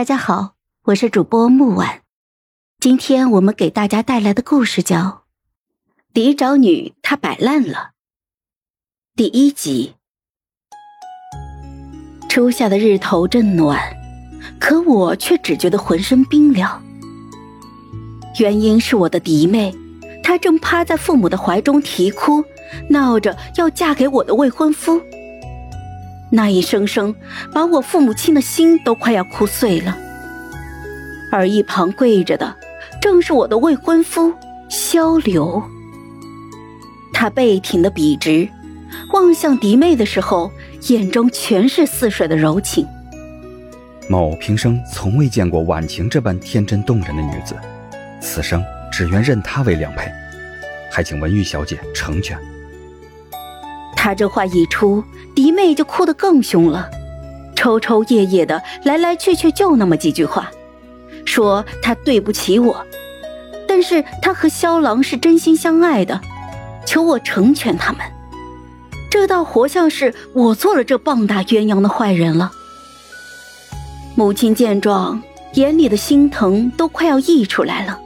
大家好，我是主播木婉，今天我们给大家带来的故事叫《嫡长女她摆烂了》第一集。初夏的日头正暖，可我却只觉得浑身冰凉。原因是我的嫡妹，她正趴在父母的怀中啼哭，闹着要嫁给我的未婚夫。那一声声，把我父母亲的心都快要哭碎了。而一旁跪着的，正是我的未婚夫萧流。他背挺的笔直，望向嫡妹的时候，眼中全是似水的柔情。某平生从未见过婉晴这般天真动人的女子，此生只愿认她为良配，还请文玉小姐成全。他这话一出，嫡妹就哭得更凶了，抽抽噎噎的，来来去去就那么几句话，说他对不起我，但是他和萧郎是真心相爱的，求我成全他们。这倒活像是我做了这棒打鸳鸯的坏人了。母亲见状，眼里的心疼都快要溢出来了，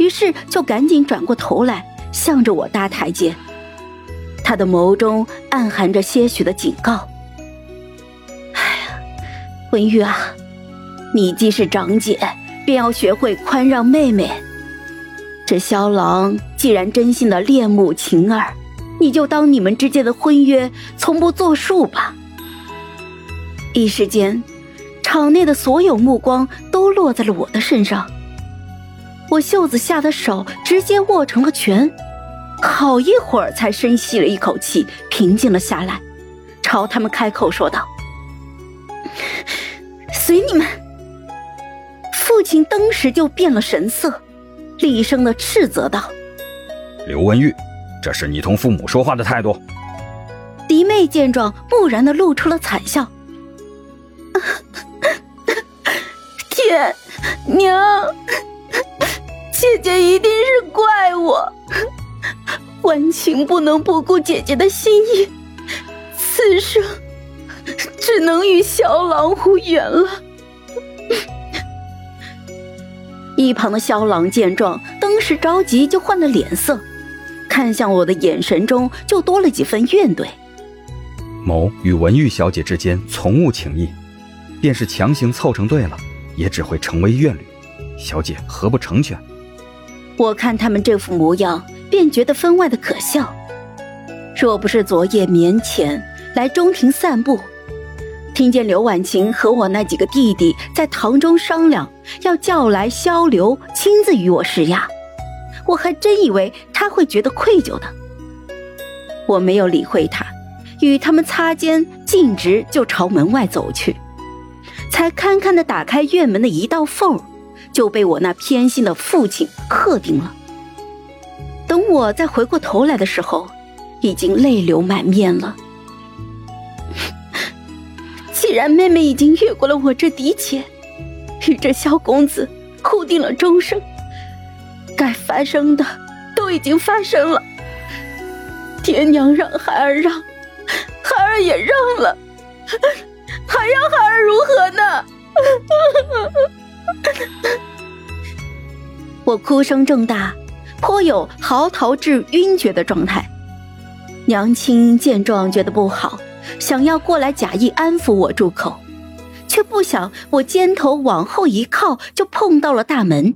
于是就赶紧转过头来，向着我搭台阶。他的眸中暗含着些许的警告。哎呀，文玉啊，你既是长姐，便要学会宽让妹妹。这萧郎既然真心的恋慕晴儿，你就当你们之间的婚约从不作数吧。一时间，场内的所有目光都落在了我的身上。我袖子下的手直接握成了拳。好一会儿，才深吸了一口气，平静了下来，朝他们开口说道：“随你们。”父亲当时就变了神色，厉声的斥责道：“刘文玉，这是你同父母说话的态度？”嫡妹见状，木然的露出了惨笑：“爹娘，姐姐一定是怪我。”婉晴不能不顾姐姐的心意，此生只能与萧郎无缘了。一旁的萧郎见状，当时着急就换了脸色，看向我的眼神中就多了几分怨怼。某与文玉小姐之间从无情谊，便是强行凑成对了，也只会成为怨侣。小姐何不成全？我看他们这副模样。便觉得分外的可笑。若不是昨夜眠前来中庭散步，听见刘婉晴和我那几个弟弟在堂中商量，要叫来萧流亲自与我施压，我还真以为他会觉得愧疚的。我没有理会他，与他们擦肩，径直就朝门外走去。才堪堪的打开院门的一道缝，就被我那偏心的父亲喝定了。我再回过头来的时候，已经泪流满面了。既然妹妹已经越过了我这嫡妾，与这萧公子固定了终生，该发生的都已经发生了。爹娘让孩儿让，孩儿也让了，还要孩儿如何呢？我哭声正大。颇有嚎啕至晕厥的状态，娘亲见状觉得不好，想要过来假意安抚我住口，却不想我肩头往后一靠，就碰到了大门。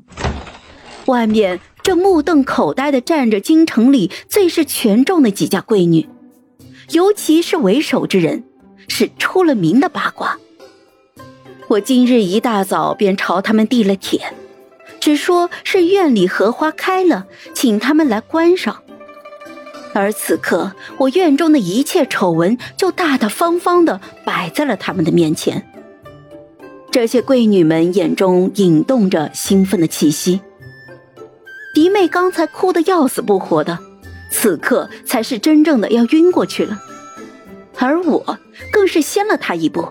外面正目瞪口呆的站着京城里最是权重的几家贵女，尤其是为首之人，是出了名的八卦。我今日一大早便朝他们递了帖。只说是院里荷花开了，请他们来观赏。而此刻，我院中的一切丑闻就大大方方的摆在了他们的面前。这些贵女们眼中引动着兴奋的气息。嫡妹刚才哭得要死不活的，此刻才是真正的要晕过去了。而我更是先了她一步，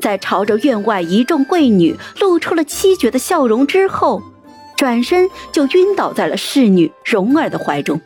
在朝着院外一众贵女露出了凄绝的笑容之后。转身就晕倒在了侍女蓉儿的怀中。